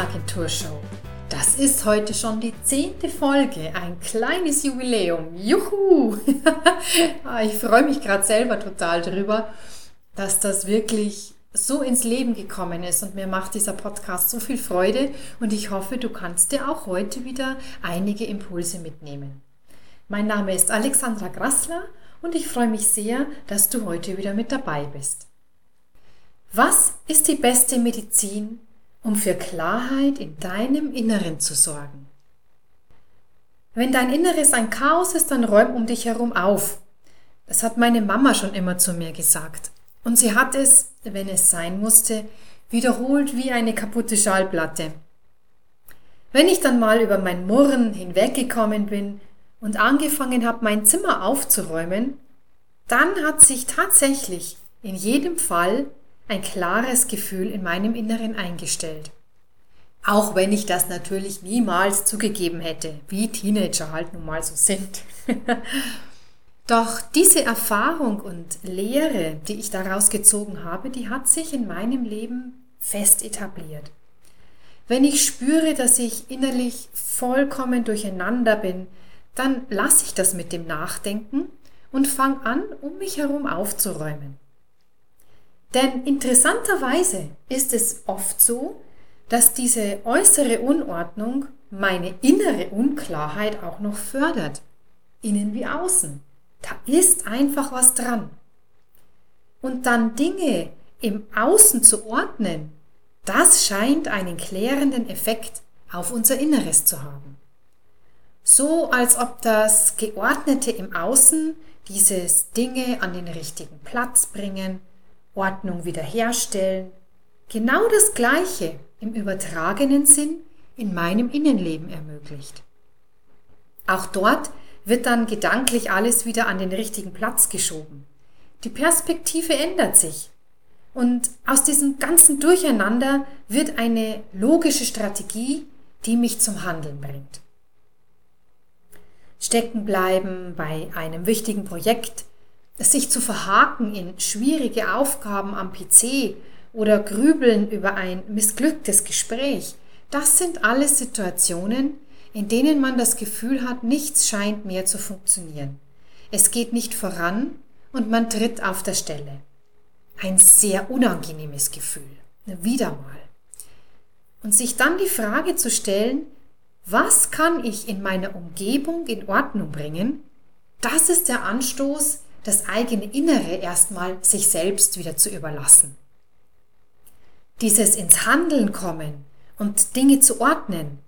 der Wissensagentur Show. Das ist heute schon die zehnte Folge, ein kleines Jubiläum. Juhu! Ah, ich freue mich gerade selber total drüber, dass das wirklich so ins Leben gekommen ist und mir macht dieser Podcast so viel Freude und ich hoffe, du kannst dir auch heute wieder einige Impulse mitnehmen. Mein Name ist Alexandra Grassler und ich freue mich sehr, dass du heute wieder mit dabei bist. Was ist die beste Medizin, um für Klarheit in deinem Inneren zu sorgen? Wenn dein Inneres ein Chaos ist, dann räum um dich herum auf. Das hat meine Mama schon immer zu mir gesagt. Und sie hat es, wenn es sein musste, wiederholt wie eine kaputte Schallplatte. Wenn ich dann mal über mein Murren hinweggekommen bin und angefangen habe, mein Zimmer aufzuräumen, dann hat sich tatsächlich in jedem Fall ein klares Gefühl in meinem Inneren eingestellt. Auch wenn ich das natürlich niemals zugegeben hätte, wie Teenager halt nun mal so sind. Doch diese Erfahrung und Lehre, die ich daraus gezogen habe, die hat sich in meinem Leben fest etabliert. Wenn ich spüre, dass ich innerlich vollkommen durcheinander bin, dann lasse ich das mit dem Nachdenken und fange an, um mich herum aufzuräumen. Denn interessanterweise ist es oft so, dass diese äußere Unordnung meine innere Unklarheit auch noch fördert, innen wie außen. Da ist einfach was dran. Und dann Dinge im Außen zu ordnen, das scheint einen klärenden Effekt auf unser Inneres zu haben. So als ob das Geordnete im Außen dieses Dinge an den richtigen Platz bringen, Ordnung wiederherstellen, genau das Gleiche im übertragenen Sinn in meinem Innenleben ermöglicht. Auch dort wird dann gedanklich alles wieder an den richtigen Platz geschoben. Die Perspektive ändert sich. Und aus diesem ganzen Durcheinander wird eine logische Strategie, die mich zum Handeln bringt. Stecken bleiben bei einem wichtigen Projekt, sich zu verhaken in schwierige Aufgaben am PC oder grübeln über ein missglücktes Gespräch, das sind alles Situationen, in denen man das Gefühl hat, nichts scheint mehr zu funktionieren. Es geht nicht voran und man tritt auf der Stelle. Ein sehr unangenehmes Gefühl. Wieder mal. Und sich dann die Frage zu stellen, was kann ich in meiner Umgebung in Ordnung bringen? Das ist der Anstoß, das eigene Innere erstmal sich selbst wieder zu überlassen. Dieses ins Handeln kommen und Dinge zu ordnen,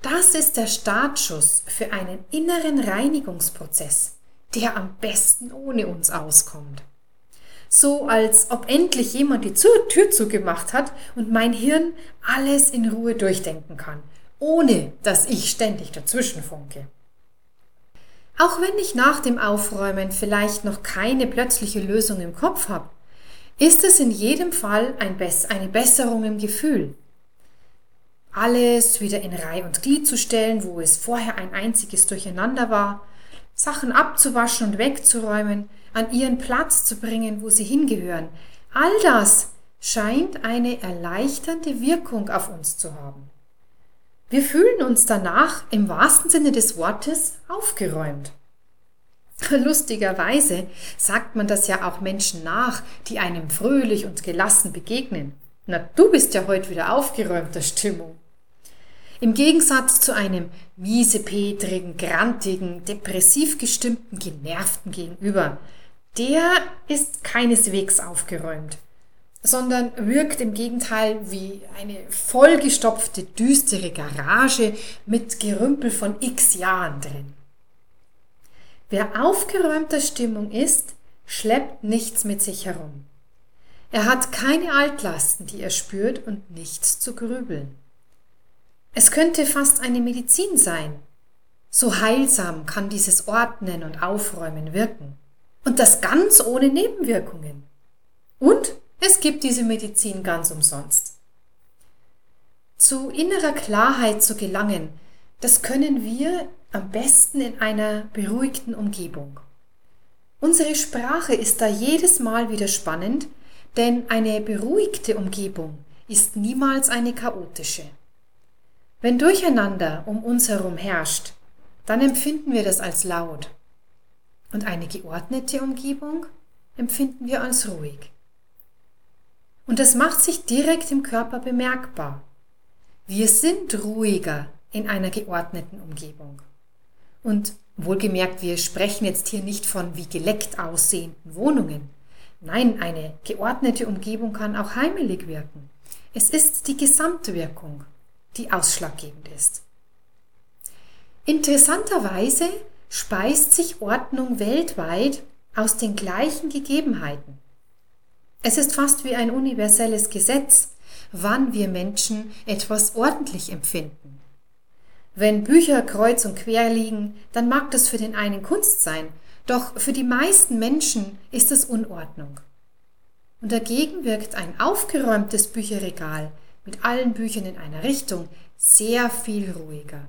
das ist der Startschuss für einen inneren Reinigungsprozess, der am besten ohne uns auskommt. So als ob endlich jemand die Tür zugemacht hat und mein Hirn alles in Ruhe durchdenken kann, ohne dass ich ständig dazwischen funke. Auch wenn ich nach dem Aufräumen vielleicht noch keine plötzliche Lösung im Kopf habe, ist es in jedem Fall ein Bess eine Besserung im Gefühl. Alles wieder in Reihe und Glied zu stellen, wo es vorher ein einziges Durcheinander war, Sachen abzuwaschen und wegzuräumen, an ihren Platz zu bringen, wo sie hingehören, all das scheint eine erleichternde Wirkung auf uns zu haben. Wir fühlen uns danach im wahrsten Sinne des Wortes aufgeräumt. Lustigerweise sagt man das ja auch Menschen nach, die einem fröhlich und gelassen begegnen. Na, du bist ja heute wieder aufgeräumter Stimmung. Im Gegensatz zu einem miesepetrigen, grantigen, depressiv gestimmten, genervten Gegenüber, der ist keineswegs aufgeräumt sondern wirkt im Gegenteil wie eine vollgestopfte, düstere Garage mit Gerümpel von x Jahren drin. Wer aufgeräumter Stimmung ist, schleppt nichts mit sich herum. Er hat keine Altlasten, die er spürt und nichts zu grübeln. Es könnte fast eine Medizin sein. So heilsam kann dieses Ordnen und Aufräumen wirken. Und das ganz ohne Nebenwirkungen. Und es gibt diese Medizin ganz umsonst. Zu innerer Klarheit zu gelangen, das können wir am besten in einer beruhigten Umgebung. Unsere Sprache ist da jedes Mal wieder spannend, Denn eine beruhigte Umgebung ist niemals eine chaotische. Wenn Durcheinander um uns herum herrscht, dann empfinden wir das als laut. Und eine geordnete Umgebung empfinden wir als ruhig. Und das macht sich direkt im Körper bemerkbar. Wir sind ruhiger in einer geordneten Umgebung. Und wohlgemerkt, wir sprechen jetzt hier nicht von wie geleckt aussehenden Wohnungen. Nein, eine geordnete Umgebung kann auch heimelig wirken. Es ist die Gesamtwirkung, die ausschlaggebend ist. Interessanterweise speist sich Ordnung weltweit aus den gleichen Gegebenheiten. Es ist fast wie ein universelles Gesetz, wann wir Menschen etwas ordentlich empfinden. Wenn Bücher kreuz und quer liegen, dann mag das für den einen Kunst sein, doch für die meisten Menschen ist es Unordnung. Und dagegen wirkt ein aufgeräumtes Bücherregal mit allen Büchern in einer Richtung sehr viel ruhiger.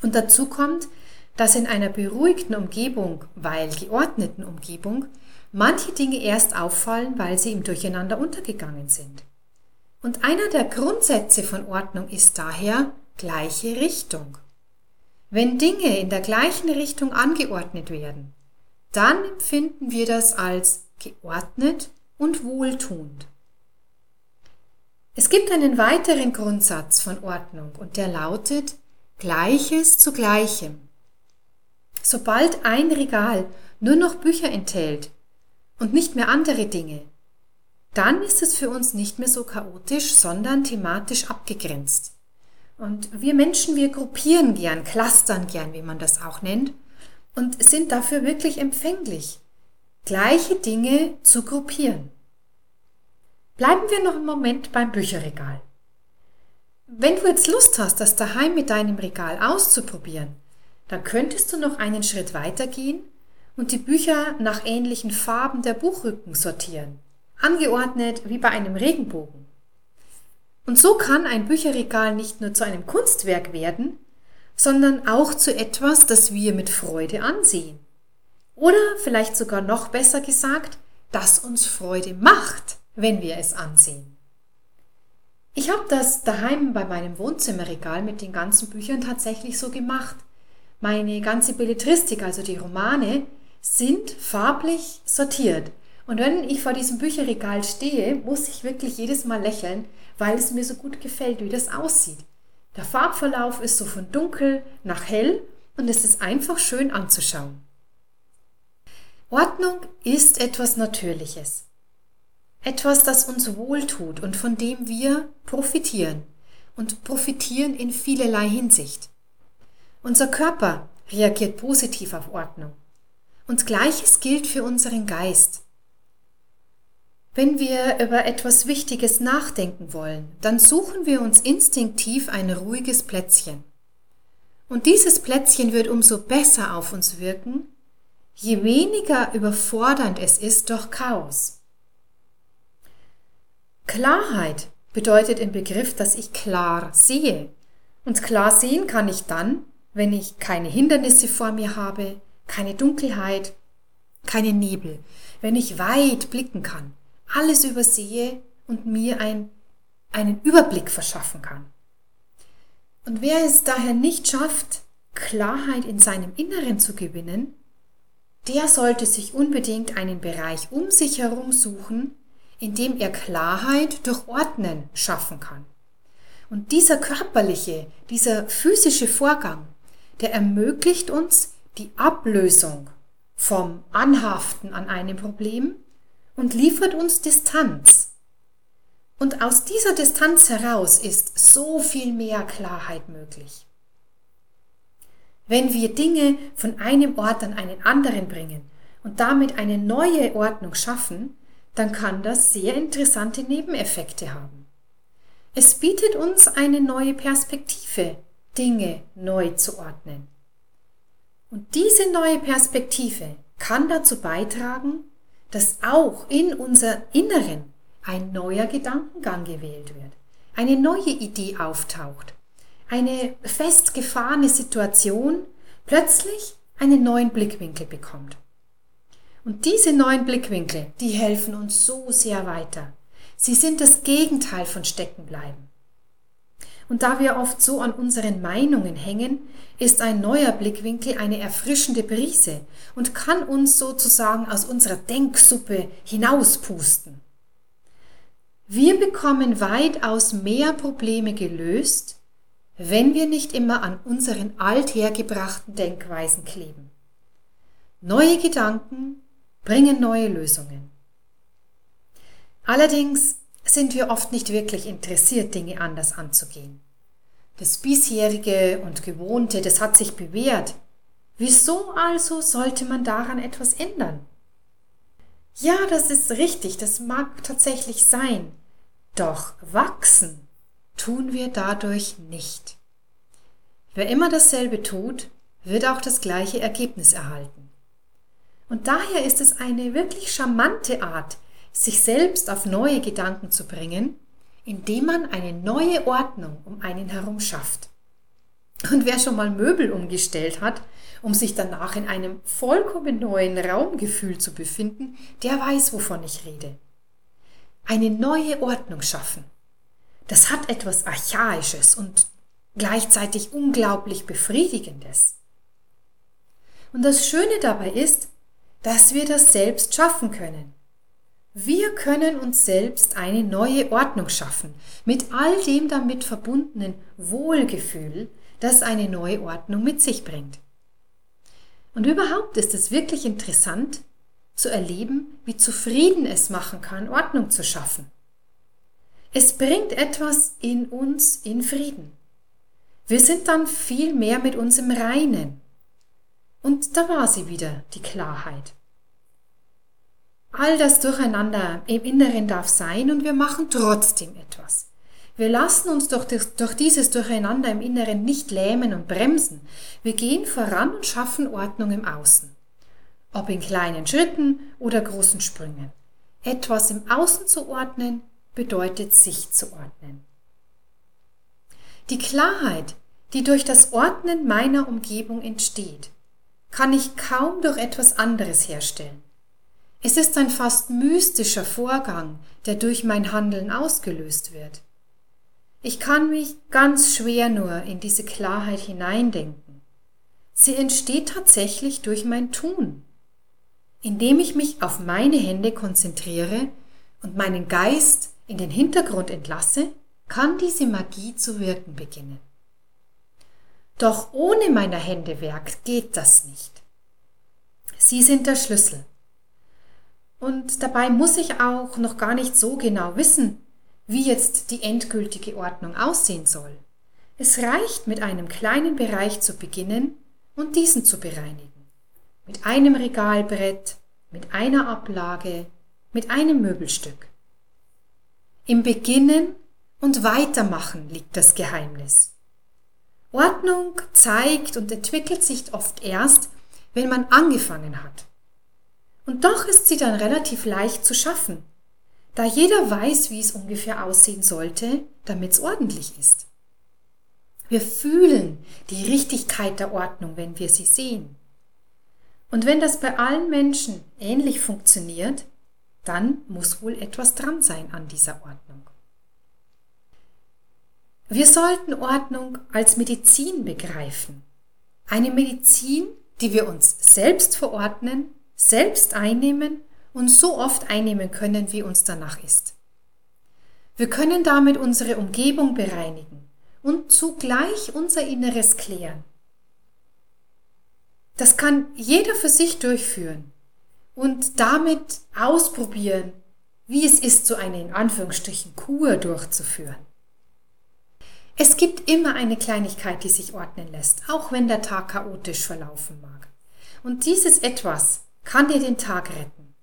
Und dazu kommt, dass in einer beruhigten Umgebung, weil geordneten Umgebung, manche Dinge erst auffallen, weil sie im Durcheinander untergegangen sind. Und einer der Grundsätze von Ordnung ist daher gleiche Richtung. Wenn Dinge in der gleichen Richtung angeordnet werden, dann empfinden wir das als geordnet und wohltuend. Es gibt einen weiteren Grundsatz von Ordnung und der lautet Gleiches zu Gleichem. Sobald ein Regal nur noch Bücher enthält und nicht mehr andere Dinge, dann ist es für uns nicht mehr so chaotisch, sondern thematisch abgegrenzt. Und wir Menschen, wir gruppieren gern, clustern gern, wie man das auch nennt, und sind dafür wirklich empfänglich, gleiche Dinge zu gruppieren. Bleiben wir noch einen Moment beim Bücherregal. Wenn du jetzt Lust hast, das daheim mit deinem Regal auszuprobieren, dann könntest du noch einen Schritt weiter gehen und die Bücher nach ähnlichen Farben der Buchrücken sortieren, angeordnet wie bei einem Regenbogen. Und so kann ein Bücherregal nicht nur zu einem Kunstwerk werden, sondern auch zu etwas, das wir mit Freude ansehen. Oder vielleicht sogar noch besser gesagt, das uns Freude macht, wenn wir es ansehen. Ich habe das daheim bei meinem Wohnzimmerregal mit den ganzen Büchern tatsächlich so gemacht. Meine ganze Belletristik, also die Romane, sind farblich sortiert. Und wenn ich vor diesem Bücherregal stehe, muss ich wirklich jedes Mal lächeln, weil es mir so gut gefällt, wie das aussieht. Der Farbverlauf ist so von dunkel nach hell und es ist einfach schön anzuschauen. Ordnung ist etwas Natürliches. Etwas, das uns wohltut und von dem wir profitieren. Und profitieren in vielerlei Hinsicht. Unser Körper reagiert positiv auf Ordnung. Und gleiches gilt für unseren Geist. Wenn wir über etwas Wichtiges nachdenken wollen, dann suchen wir uns instinktiv ein ruhiges Plätzchen. Und dieses Plätzchen wird umso besser auf uns wirken, je weniger überfordernd es ist durch Chaos. Klarheit bedeutet im Begriff, dass ich klar sehe. Und klar sehen kann ich dann, wenn ich keine Hindernisse vor mir habe, keine Dunkelheit, keine Nebel, wenn ich weit blicken kann, alles übersehe und mir ein, einen Überblick verschaffen kann. Und wer es daher nicht schafft, Klarheit in seinem Inneren zu gewinnen, der sollte sich unbedingt einen Bereich um sich herum suchen, in dem er Klarheit durch Ordnen schaffen kann. Und dieser körperliche, dieser physische Vorgang, der ermöglicht uns die Ablösung vom Anhaften an einem Problem und liefert uns Distanz. Und aus dieser Distanz heraus ist so viel mehr Klarheit möglich. Wenn wir Dinge von einem Ort an einen anderen bringen und damit eine neue Ordnung schaffen, dann kann das sehr interessante Nebeneffekte haben. Es bietet uns eine neue Perspektive, Dinge neu zu ordnen. Und diese neue Perspektive kann dazu beitragen, dass auch in unser Inneren ein neuer Gedankengang gewählt wird, eine neue Idee auftaucht, eine festgefahrene Situation plötzlich einen neuen Blickwinkel bekommt. Und diese neuen Blickwinkel, die helfen uns so sehr weiter. Sie sind das Gegenteil von Steckenbleiben. Und da wir oft so an unseren Meinungen hängen, ist ein neuer Blickwinkel eine erfrischende Brise und kann uns sozusagen aus unserer Denksuppe hinauspusten. Wir bekommen weitaus mehr Probleme gelöst, wenn wir nicht immer an unseren althergebrachten Denkweisen kleben. Neue Gedanken bringen neue Lösungen. Allerdings sind wir oft nicht wirklich interessiert, Dinge anders anzugehen. Das bisherige und gewohnte, das hat sich bewährt. Wieso also sollte man daran etwas ändern? Ja, das ist richtig, das mag tatsächlich sein. Doch wachsen tun wir dadurch nicht. Wer immer dasselbe tut, wird auch das gleiche Ergebnis erhalten. Und daher ist es eine wirklich charmante Art, sich selbst auf neue Gedanken zu bringen, indem man eine neue Ordnung um einen herum schafft. Und wer schon mal Möbel umgestellt hat, um sich danach in einem vollkommen neuen Raumgefühl zu befinden, der weiß, wovon ich rede. Eine neue Ordnung schaffen. Das hat etwas Archaisches und gleichzeitig unglaublich Befriedigendes. Und das Schöne dabei ist, dass wir das selbst schaffen können. Wir können uns selbst eine neue Ordnung schaffen, mit all dem damit verbundenen Wohlgefühl, das eine neue Ordnung mit sich bringt. Und überhaupt ist es wirklich interessant zu erleben, wie zufrieden es machen kann, Ordnung zu schaffen. Es bringt etwas in uns in Frieden. Wir sind dann viel mehr mit uns im Reinen. Und da war sie wieder, die Klarheit. All das Durcheinander im Inneren darf sein und wir machen trotzdem etwas. Wir lassen uns durch, durch dieses Durcheinander im Inneren nicht lähmen und bremsen. Wir gehen voran und schaffen Ordnung im Außen. Ob in kleinen Schritten oder großen Sprüngen. Etwas im Außen zu ordnen bedeutet sich zu ordnen. Die Klarheit, die durch das Ordnen meiner Umgebung entsteht, kann ich kaum durch etwas anderes herstellen. Es ist ein fast mystischer Vorgang, der durch mein Handeln ausgelöst wird. Ich kann mich ganz schwer nur in diese Klarheit hineindenken. Sie entsteht tatsächlich durch mein Tun. Indem ich mich auf meine Hände konzentriere und meinen Geist in den Hintergrund entlasse, kann diese Magie zu wirken beginnen. Doch ohne meiner Hände Werk geht das nicht. Sie sind der Schlüssel. Und dabei muss ich auch noch gar nicht so genau wissen, wie jetzt die endgültige Ordnung aussehen soll. Es reicht, mit einem kleinen Bereich zu beginnen und diesen zu bereinigen. Mit einem Regalbrett, mit einer Ablage, mit einem Möbelstück. Im Beginnen und Weitermachen liegt das Geheimnis. Ordnung zeigt und entwickelt sich oft erst, wenn man angefangen hat. Und doch ist sie dann relativ leicht zu schaffen, da jeder weiß, wie es ungefähr aussehen sollte, damit es ordentlich ist. Wir fühlen die Richtigkeit der Ordnung, wenn wir sie sehen. Und wenn das bei allen Menschen ähnlich funktioniert, dann muss wohl etwas dran sein an dieser Ordnung. Wir sollten Ordnung als Medizin begreifen. Eine Medizin, die wir uns selbst verordnen selbst einnehmen und so oft einnehmen können, wie uns danach ist. Wir können damit unsere Umgebung bereinigen und zugleich unser Inneres klären. Das kann jeder für sich durchführen und damit ausprobieren, wie es ist, so eine in Anführungsstrichen Kur durchzuführen. Es gibt immer eine Kleinigkeit, die sich ordnen lässt, auch wenn der Tag chaotisch verlaufen mag. Und dieses etwas kann dir den Tag retten.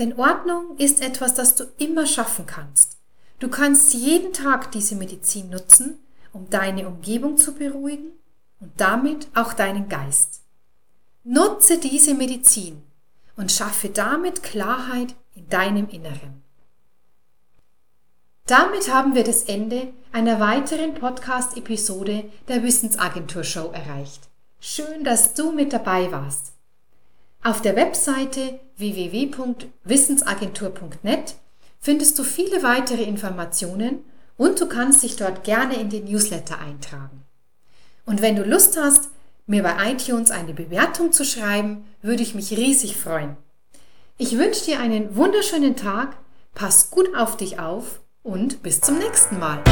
Denn Ordnung ist etwas, das du immer schaffen kannst. Du kannst jeden Tag diese Medizin nutzen, um deine Umgebung zu beruhigen und damit auch deinen Geist. Nutze diese Medizin und schaffe damit Klarheit in deinem Inneren. Damit haben wir das Ende einer weiteren Podcast-Episode der Wissensagentur Show erreicht. Schön, dass du mit dabei warst. Auf der Webseite www.wissensagentur.net findest du viele weitere Informationen und du kannst dich dort gerne in den Newsletter eintragen. Und wenn du Lust hast, mir bei iTunes eine Bewertung zu schreiben, würde ich mich riesig freuen. Ich wünsche dir einen wunderschönen Tag, pass gut auf dich auf und bis zum nächsten Mal.